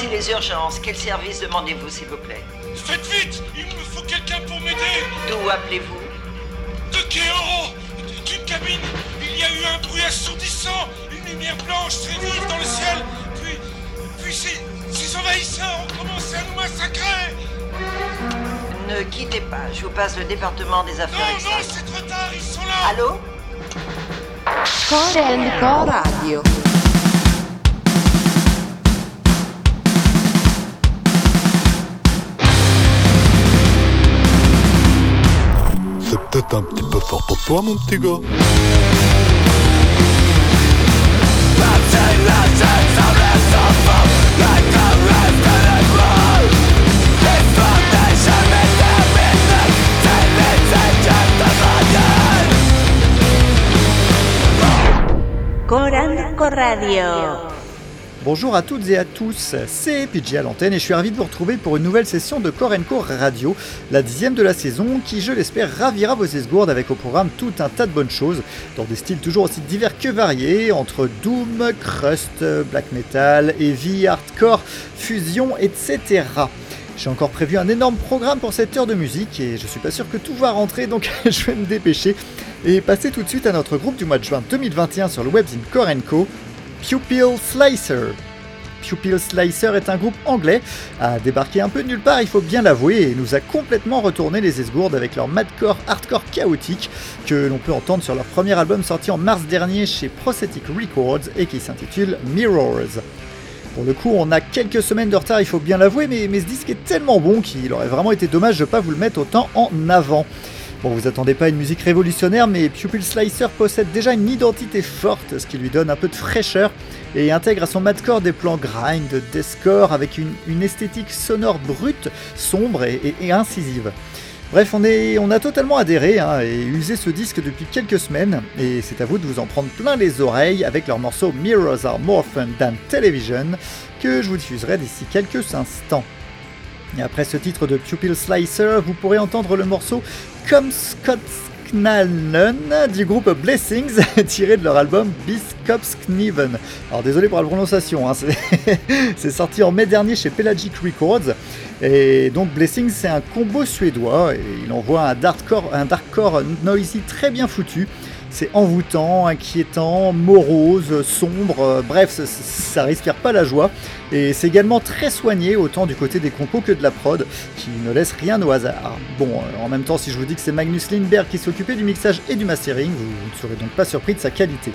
Voici les urgences. Quel service demandez-vous, s'il vous plaît Faites vite Il me faut quelqu'un pour m'aider D'où appelez-vous De Kéoro D'une cabine Il y a eu un bruit assourdissant Une lumière blanche très vive dans le ciel Puis... Puis ces... Ces envahisseurs ont commencé à nous massacrer Ne quittez pas. Je vous passe le département des affaires Non, non, c'est trop tard Ils sont là Allô Corenco Radio. Peut-être un petit peu fort pour toi, mon petit gars. Radio. Bonjour à toutes et à tous, c'est PJ à l'antenne et je suis ravi de vous retrouver pour une nouvelle session de Korenko Radio, la dixième de la saison qui, je l'espère, ravira vos esgourdes avec au programme tout un tas de bonnes choses, dans des styles toujours aussi divers que variés, entre Doom, Crust, Black Metal, Heavy, Hardcore, Fusion, etc. J'ai encore prévu un énorme programme pour cette heure de musique et je suis pas sûr que tout va rentrer donc je vais me dépêcher et passer tout de suite à notre groupe du mois de juin 2021 sur le webzine Korenko, Pupil Slicer. Pupil Slicer est un groupe anglais, a débarqué un peu de nulle part, il faut bien l'avouer, et nous a complètement retourné les esgourdes avec leur madcore hardcore chaotique que l'on peut entendre sur leur premier album sorti en mars dernier chez Prosthetic Records et qui s'intitule Mirrors. Pour le coup, on a quelques semaines de retard, il faut bien l'avouer, mais, mais ce disque est tellement bon qu'il aurait vraiment été dommage de ne pas vous le mettre autant en avant. Bon, vous attendez pas une musique révolutionnaire, mais Pupil Slicer possède déjà une identité forte, ce qui lui donne un peu de fraîcheur, et intègre à son madcore des plans grind, deathcore, avec une, esthétique sonore brute, sombre et, incisive. Bref, on a totalement adhéré hein, et usé ce disque depuis quelques semaines, et c'est à vous de vous en prendre plein les oreilles avec leur morceau Mirrors Are More Fun Than Television, que je vous diffuserai d'ici quelques instants. Et après ce titre de Pupil Slicer, vous pourrez entendre le morceau Comme Scott du groupe Blessings, tiré de leur album Biskopskniven. Alors désolé pour la prononciation, hein, c'est- sorti en mai dernier chez Pelagic Records. Et donc Blessings c'est un combo suédois et il envoie un darkcore, un darkcore noisy très bien foutu. C'est envoûtant, inquiétant, morose, sombre, euh, bref, ça, ça respire pas la joie. Et c'est également très soigné, autant du côté des compos que de la prod, qui ne laisse rien au hasard. Bon, euh, en même temps, si je vous dis que c'est Magnus Lindberg qui s'occupait du mixage et du mastering, vous ne serez donc pas surpris de sa qualité.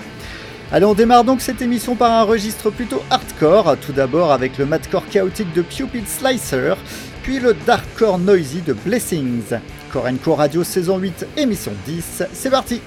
Allez, on démarre donc cette émission par un registre plutôt hardcore, tout d'abord avec le madcore chaotique de Pupil Slicer, puis le darkcore noisy de Blessings. Korenko Radio saison 8, émission 10, c'est parti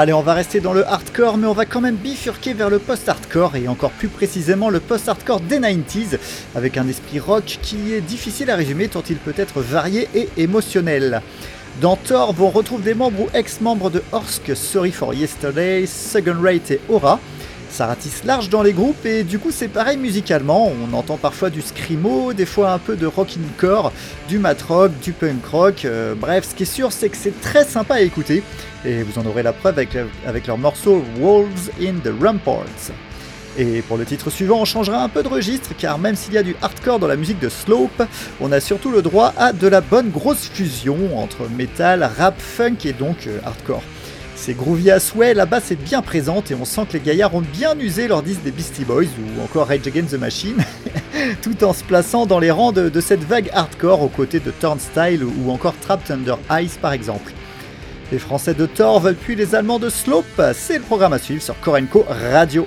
Allez, on va rester dans le hardcore, mais on va quand même bifurquer vers le post-hardcore, et encore plus précisément le post-hardcore des 90s, avec un esprit rock qui est difficile à résumer tant il peut être varié et émotionnel. Dans Thor, on retrouve des membres ou ex-membres de Horsk, Sorry for Yesterday, Second Rate et Aura, ça ratisse large dans les groupes et du coup c'est pareil musicalement, on entend parfois du screamo, des fois un peu de core, du mat rock, du punk rock, euh, bref ce qui est sûr c'est que c'est très sympa à écouter et vous en aurez la preuve avec, avec leur morceau Wolves in the Ramparts. Et pour le titre suivant, on changera un peu de registre, car même s'il y a du hardcore dans la musique de Slope, on a surtout le droit à de la bonne grosse fusion entre metal, rap, funk et donc euh, hardcore. C'est groovy à souhait, la basse est bien présente et on sent que les gaillards ont bien usé leur disque des Beastie Boys ou encore Rage Against the Machine, tout en se plaçant dans les rangs de, cette vague hardcore aux côtés de Turnstile ou encore Trapped Under Ice par exemple. Les Français de veulent puis les Allemands de Slope, c'est le programme à suivre sur Korenko. Radio.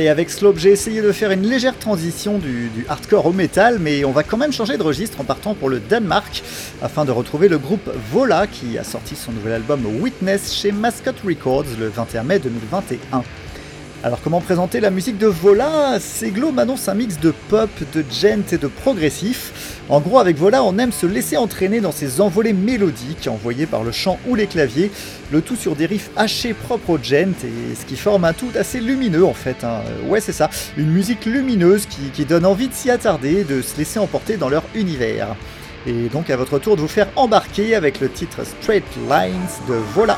Allez, avec Slope, j'ai essayé de faire une légère transition du, du hardcore au métal, mais on va quand même changer de registre en partant pour le Danemark, afin de retrouver le groupe Vola, qui a sorti son nouvel album Witness chez Mascot Records le 21 mai 2021. Alors comment présenter la musique de Vola? Seglo m'annonce un mix de pop, de gent et de progressif. En gros avec Vola on aime se laisser entraîner dans ces envolées mélodiques envoyées par le chant ou les claviers, le tout sur des riffs hachés propres au gent et ce qui forme un tout assez lumineux en fait. hein. Ouais c'est ça, une musique lumineuse qui, qui donne envie de s'y attarder, de se laisser emporter dans leur univers. Et donc à votre tour de vous faire embarquer avec le titre Straight Lines de Vola.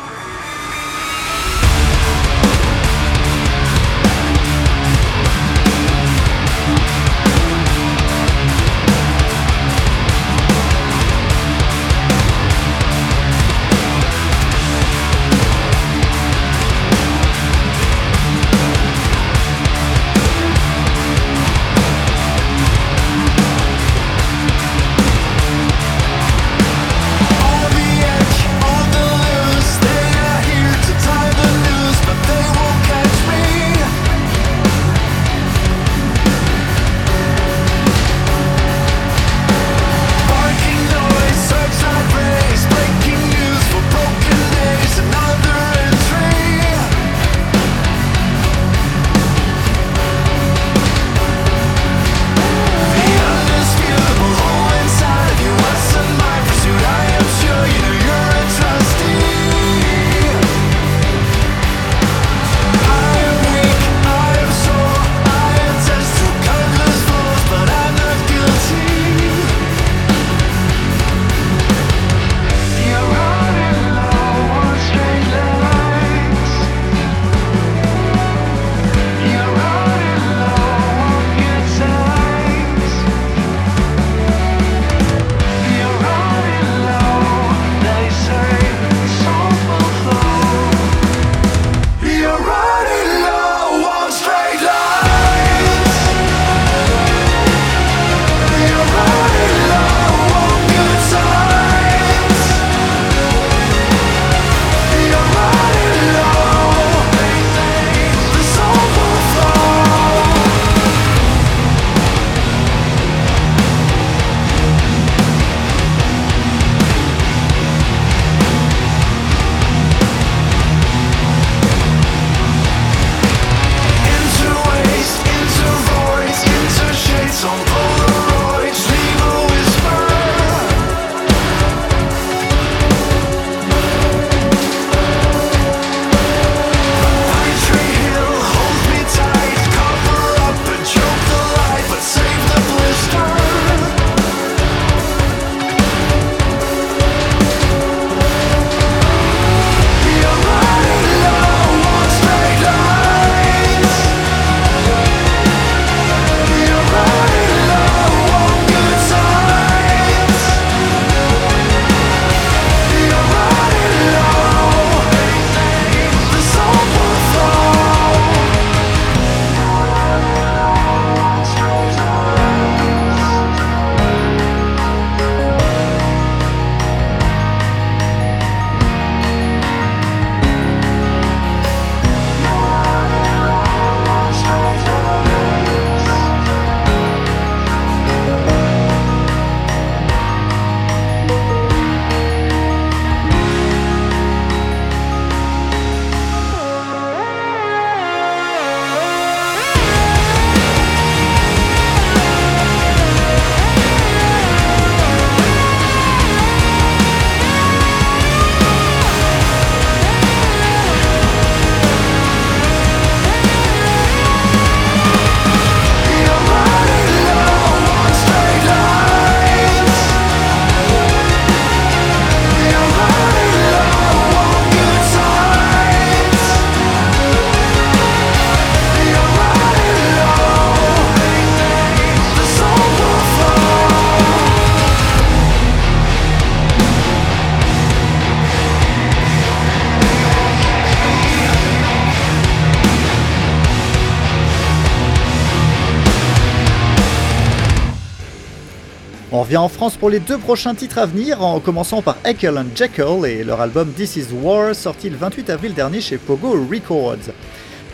En France pour les deux prochains titres à venir, en commençant par Ekel and Jekyll et leur album This Is War, sorti le 28 avril dernier chez Pogo Records.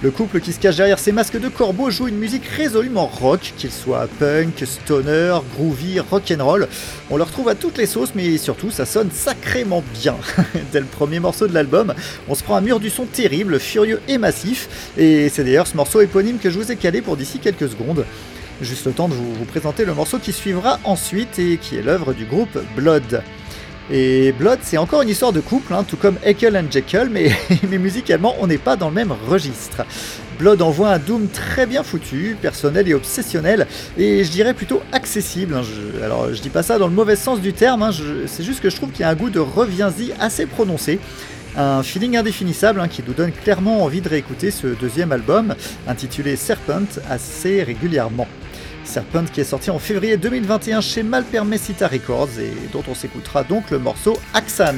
Le couple qui se cache derrière ses masques de corbeau joue une musique résolument rock, qu'il soit punk, stoner, groovy, rock'n'roll. On le retrouve à toutes les sauces, mais surtout ça sonne sacrément bien. Dès le premier morceau de l'album, on se prend un mur du son terrible, furieux et massif, et c'est d'ailleurs ce morceau éponyme que je vous ai calé pour d'ici quelques secondes. Juste le temps de vous, présenter le morceau qui suivra ensuite et qui est l'œuvre du groupe Blood. Et Blood, c'est encore une histoire de couple, hein, tout comme Ekel and Jekyll, mais, musicalement, on n'est pas dans le même registre. Blood envoie un Doom très bien foutu, personnel et obsessionnel, et je dirais plutôt accessible. hein. Je- alors, je dis pas ça dans le mauvais sens du terme, hein, c'est juste que je trouve qu'il y a un goût de reviens-y assez prononcé. Un feeling indéfinissable qui nous donne clairement envie de réécouter ce deuxième album, intitulé Serpent, assez régulièrement. Serpent qui est sorti en février 2021 chez Malpermesita Records et dont on s'écoutera donc le morceau Axan.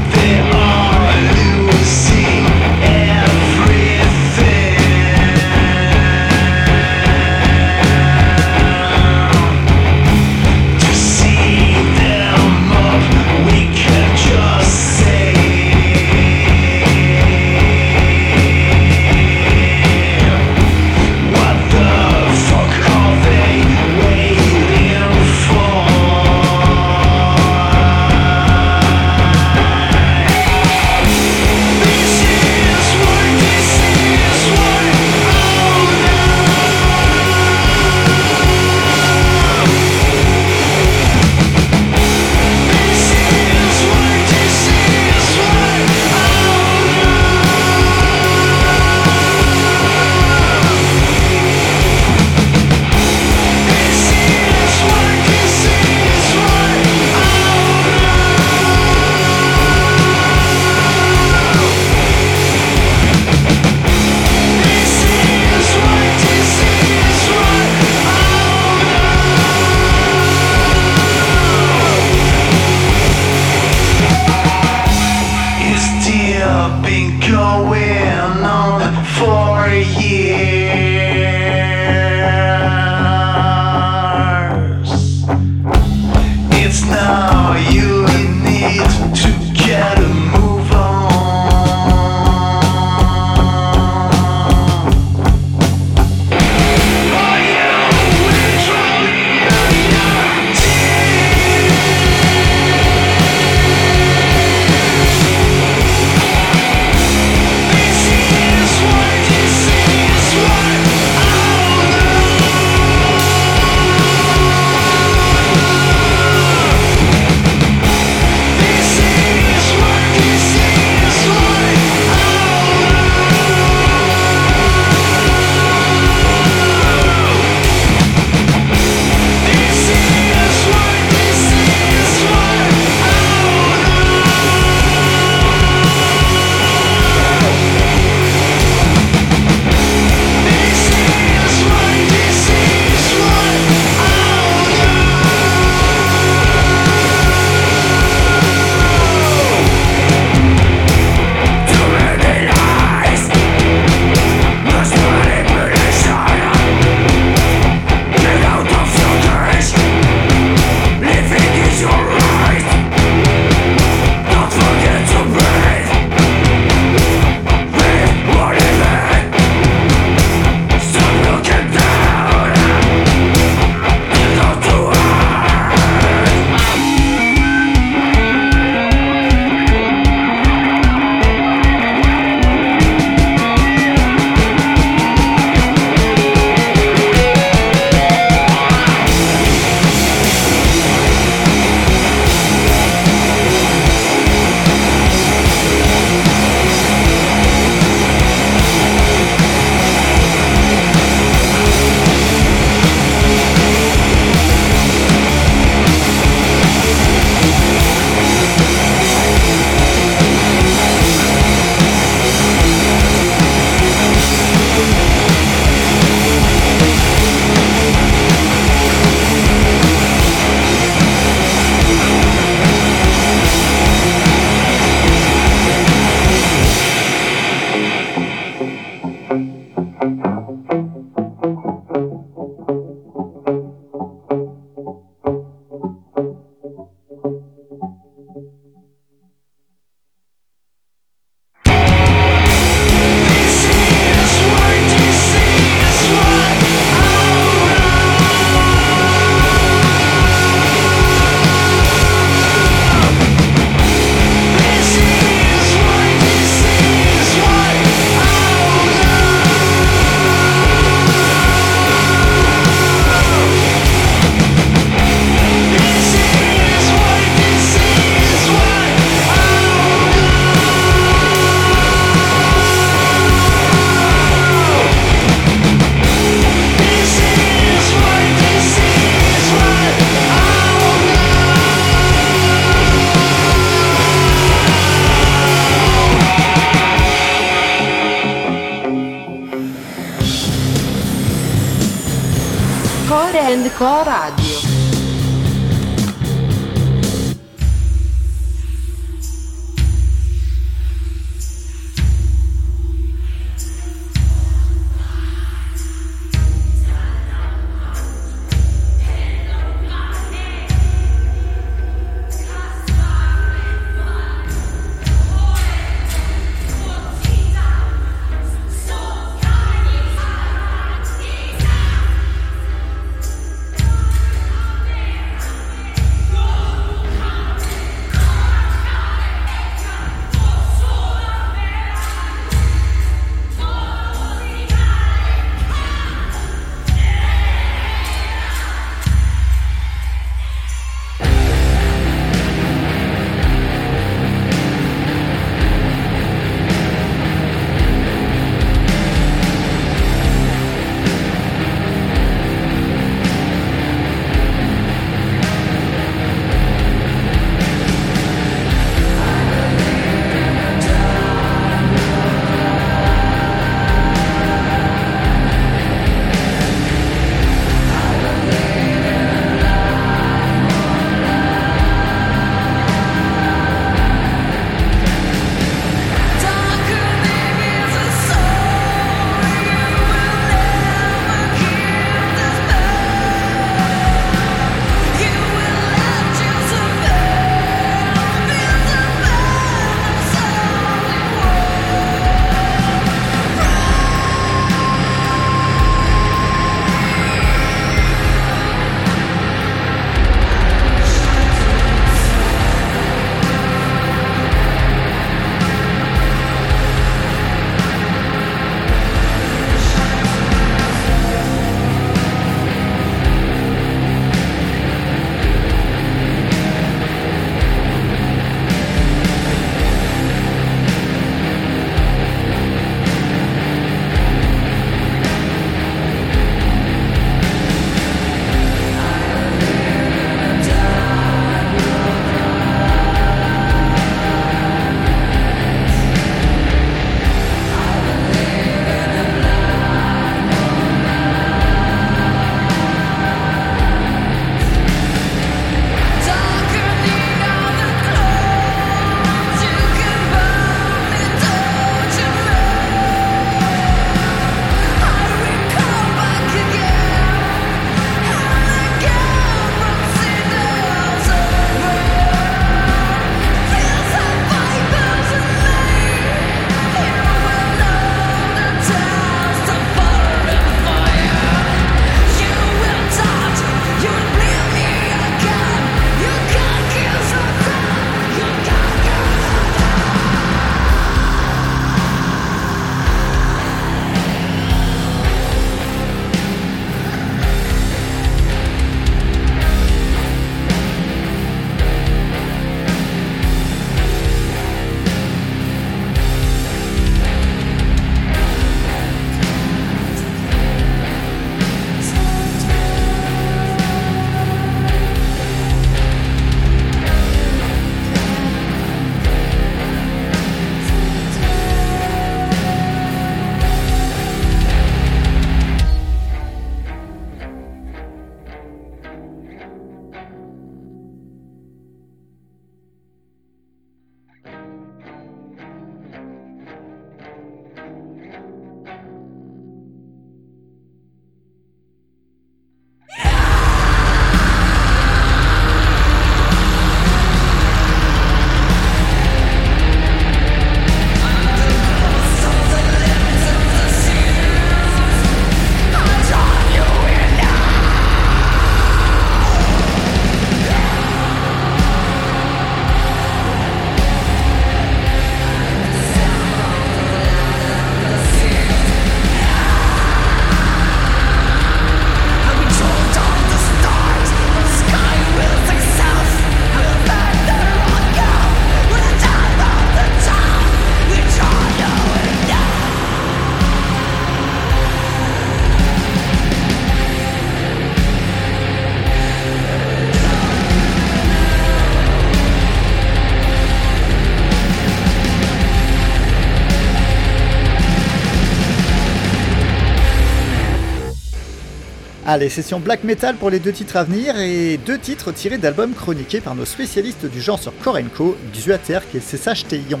Allez, session black metal pour les deux titres à venir et deux titres tirés d'albums chroniqués par nos spécialistes du genre sur Korenko, Xuater et Teion.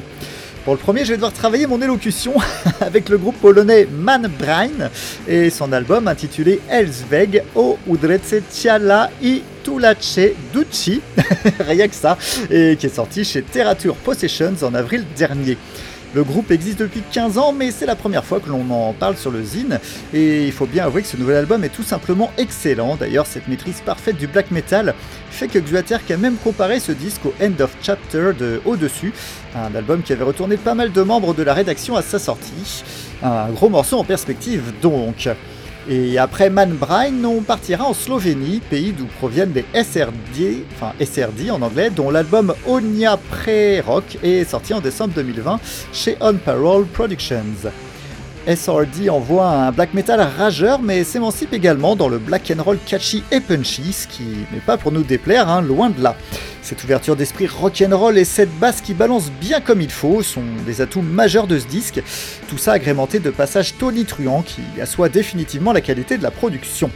Pour le premier, je vais devoir travailler mon élocution avec le groupe polonais Manbrain et son album intitulé Elsweg o Udrece Ciala i Tulace Ducci, rien que ça, et qui est sorti chez Terrature Possessions en avril dernier. Le groupe existe depuis 15 ans, mais c'est la première fois que l'on en parle sur le zine, et il faut bien avouer que ce nouvel album est tout simplement excellent. D'ailleurs, cette maîtrise parfaite du black metal fait que Xuater a même comparé ce disque au End of Chapter de Au-dessus, un album qui avait retourné pas mal de membres de la rédaction à sa sortie. Un gros morceau en perspective donc. Et après Manbrain, on partira en Slovénie, pays d'où proviennent les SRD, enfin SRD en anglais, dont l'album Onia Pre-Rock est sorti en décembre 2020 chez On Parole Productions. SRD envoie un black metal rageur, mais s'émancipe également dans le black and roll catchy et punchy, ce qui n'est pas pour nous déplaire, hein, loin de là. Cette ouverture d'esprit rock'n'roll et cette basse qui balance bien comme il faut sont des atouts majeurs de ce disque, tout ça agrémenté de passages tonitruants qui assoient définitivement la qualité de la production.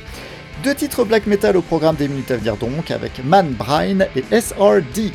Deux titres black metal au programme des minutes à venir donc, avec Man Brine et SRD.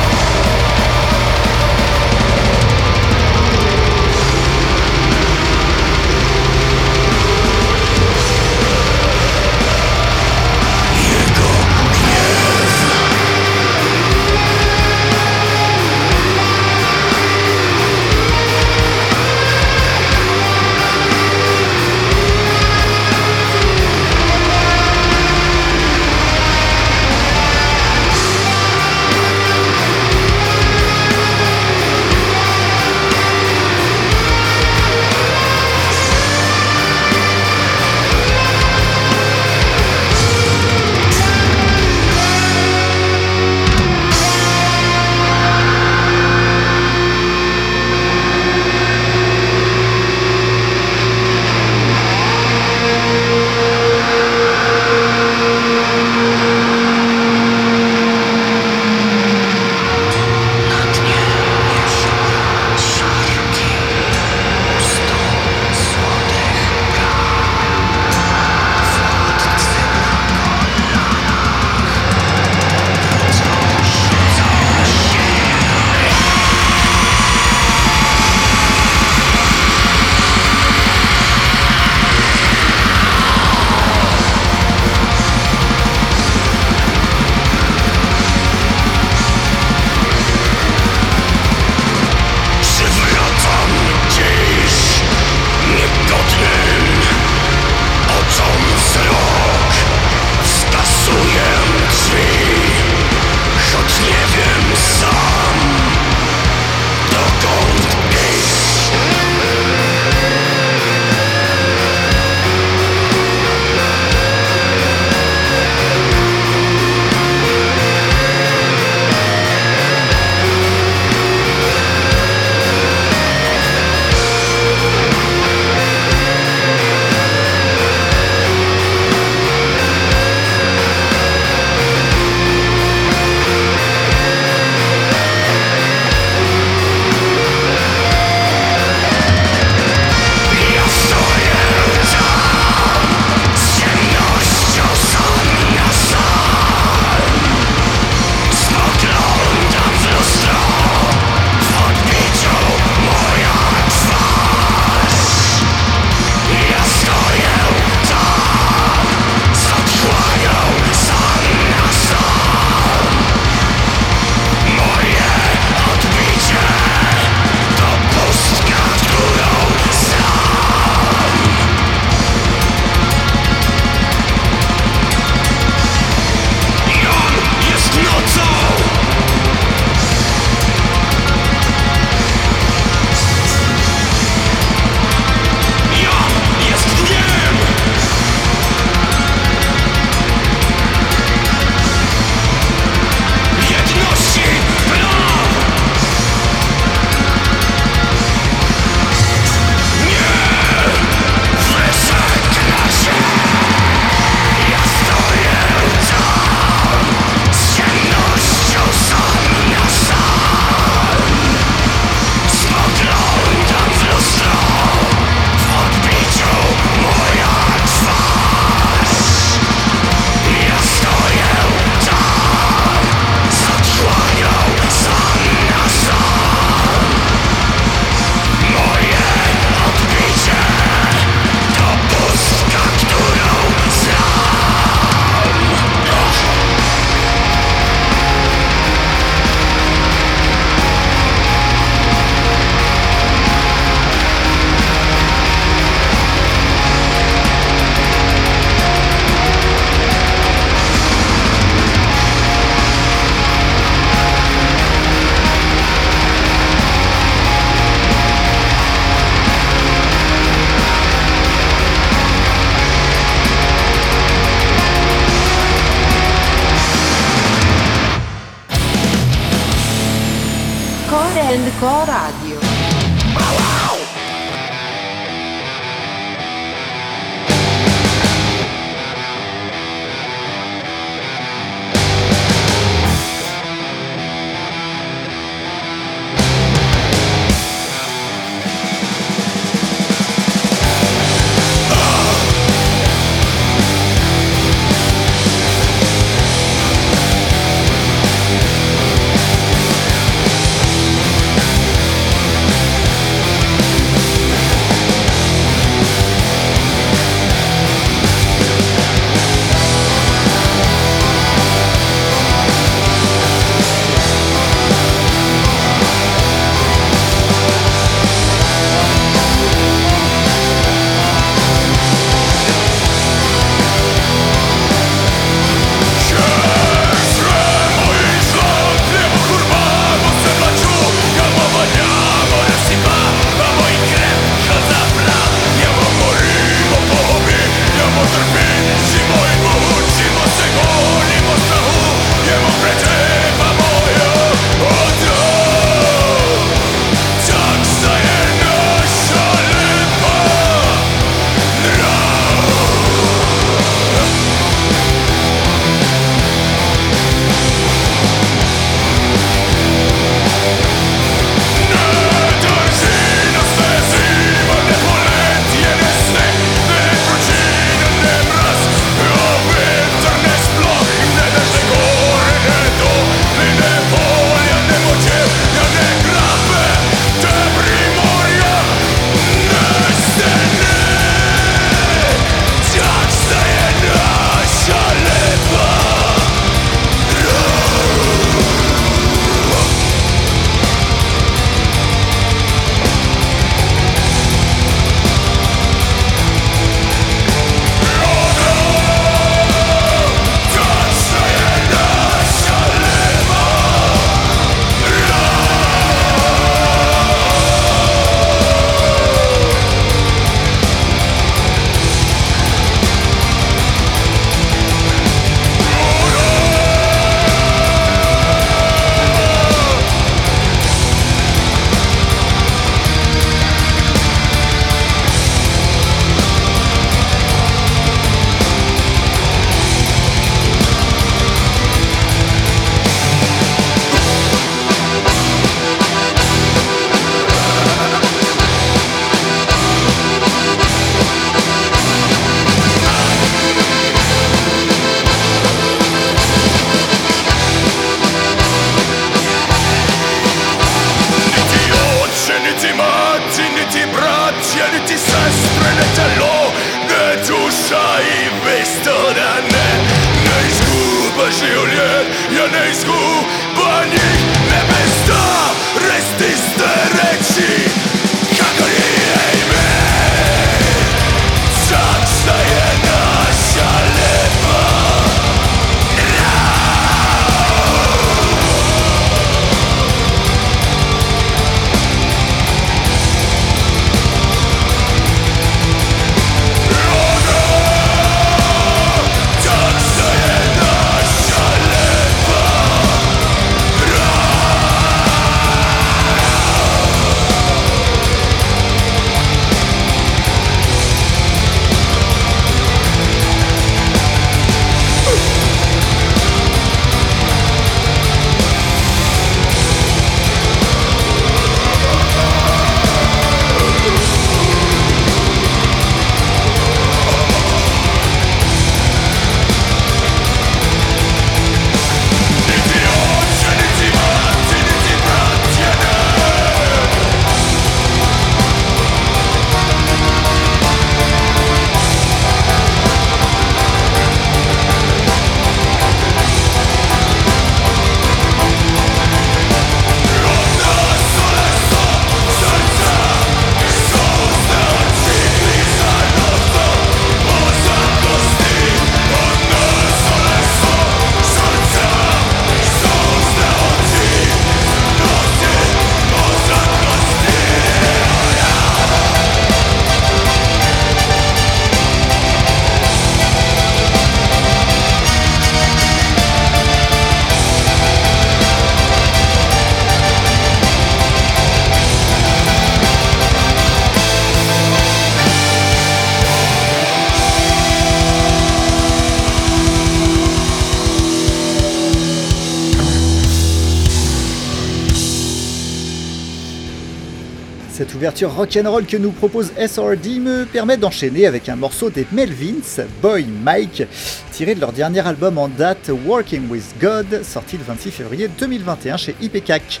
Rock'n'roll que nous propose SRD me permet d'enchaîner avec un morceau des Melvins, Boy Mike, tiré de leur dernier album en date Working with God, sorti le 26 février 2021 chez IPCAC.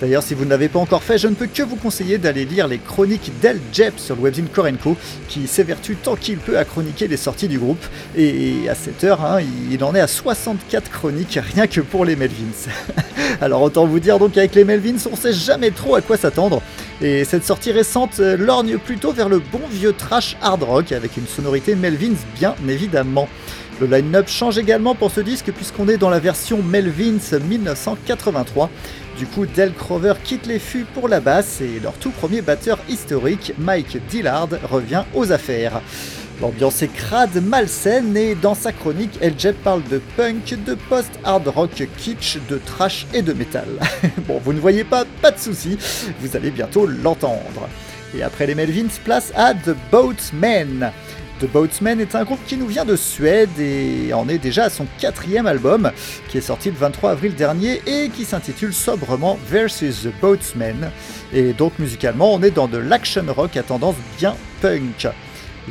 D'ailleurs, si vous ne l'avez pas encore fait, je ne peux que vous conseiller d'aller lire les chroniques d'El Jep sur le webzine Korenko, qui s'évertue tant qu'il peut à chroniquer les sorties du groupe. Et à cette heure, hein, il en est à 64 chroniques rien que pour les Melvins. Alors autant vous dire donc avec les Melvins, on sait jamais trop à quoi s'attendre. Et cette sortie récente euh, lorgne plutôt vers le bon vieux trash hard rock avec une sonorité Melvins bien évidemment. Le line-up change également pour ce disque puisqu'on est dans la version Melvins 1983. Du coup, Del Crover quitte les fûts pour la basse et leur tout premier batteur historique, Mike Dillard, revient aux affaires. L'ambiance est crade, malsaine et dans sa chronique, Jeb parle de punk, de post-hard rock kitsch, de trash et de métal. bon, vous ne voyez pas, pas de soucis, vous allez bientôt l'entendre. Et après les Melvins, place à The Boatmen. The Boatsmen est un groupe qui nous vient de Suède et en est déjà à son quatrième album, qui est sorti le 23 avril dernier et qui s'intitule sobrement Versus The Boatsmen. Et donc musicalement, on est dans de l'action rock à tendance bien punk.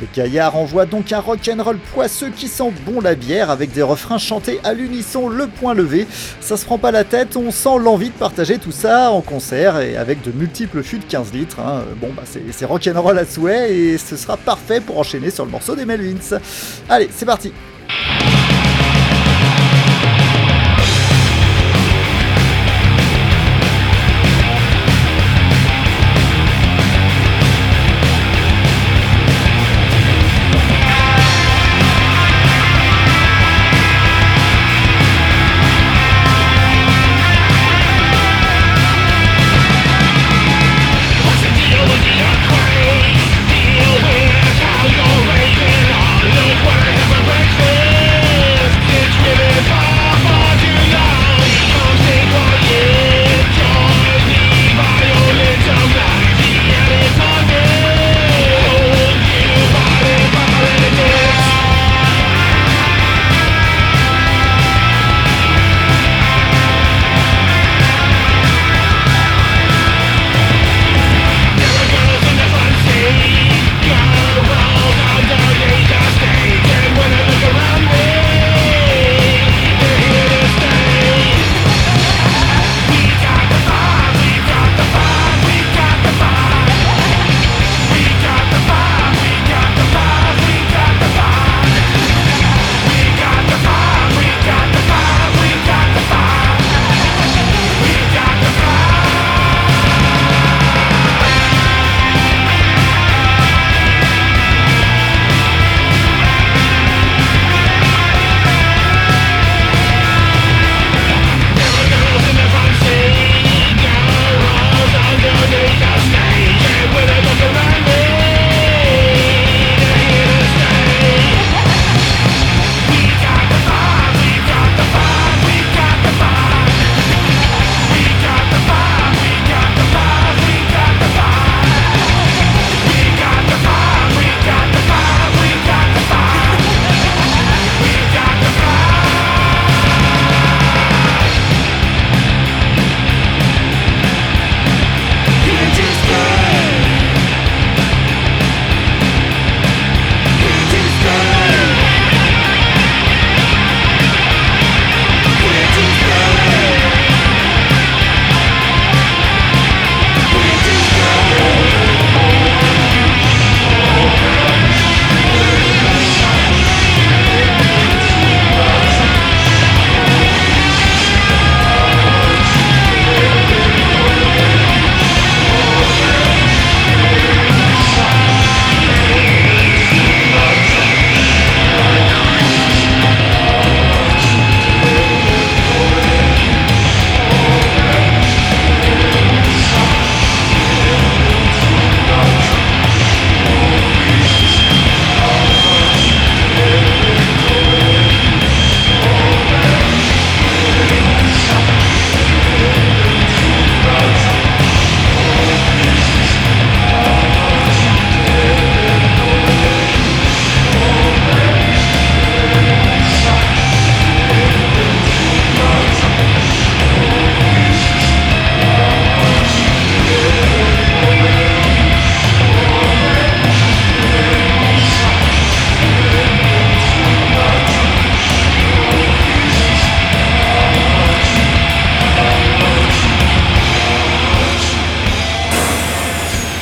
Les gaillards envoient donc un rock'n'roll poisseux qui sent bon la bière avec des refrains chantés à l'unisson le point levé. Ça se prend pas la tête, on sent l'envie de partager tout ça en concert et avec de multiples fûts de 15 litres. Hein. Bon bah c'est rock'n'roll à souhait et ce sera parfait pour enchaîner sur le morceau des Melvins. Allez, c'est parti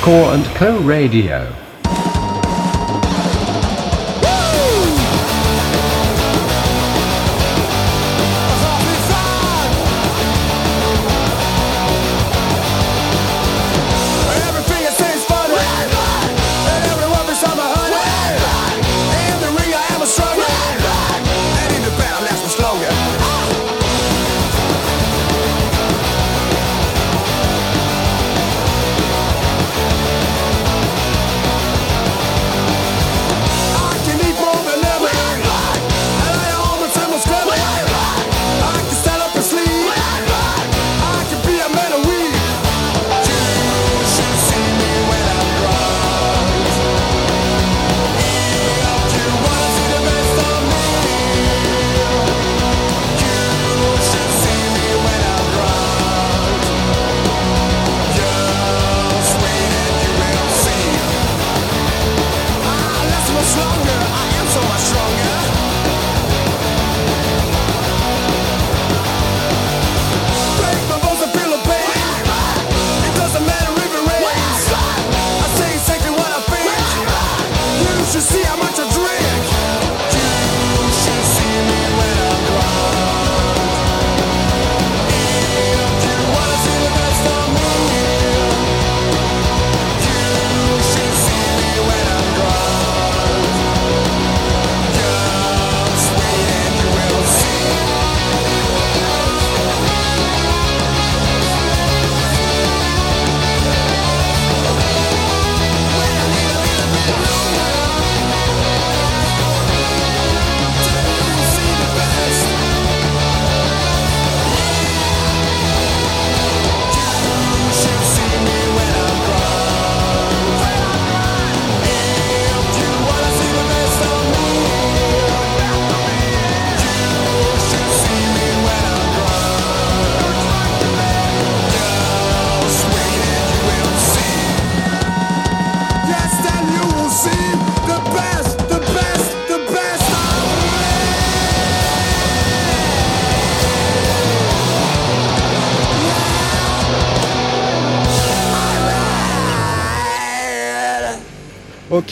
Core and Co Radio.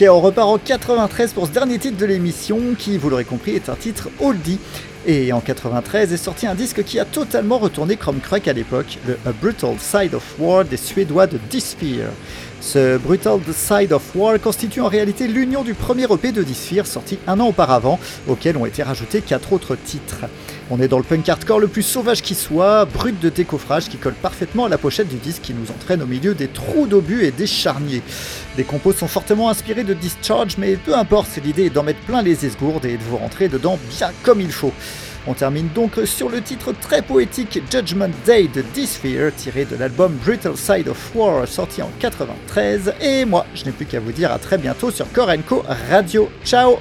Ok, on repart en 93 pour ce dernier titre de l'émission qui, vous l'aurez compris, est un titre oldie. Et en 93 est sorti un disque qui a totalement retourné Chrome Crack à l'époque, le A Brutal Side of War des Suédois de Disphere. Ce Brutal Side of War constitue en réalité l'union du premier EP de Disphere sorti un an auparavant, auquel ont été rajoutés quatre autres titres. On est dans le punk hardcore le plus sauvage qui soit, brut de décoffrage qui colle parfaitement à la pochette du disque qui nous entraîne au milieu des trous d'obus et des charniers. Les compos sont fortement inspirés de Discharge, mais peu importe, l'idée est d'en mettre plein les esgourdes et de vous rentrer dedans bien comme il faut. On termine donc sur le titre très poétique Judgment Day de Disphere, tiré de l'album Brutal Side of War, sorti en 93. Et moi, je n'ai plus qu'à vous dire à très bientôt sur Core Co Radio. Ciao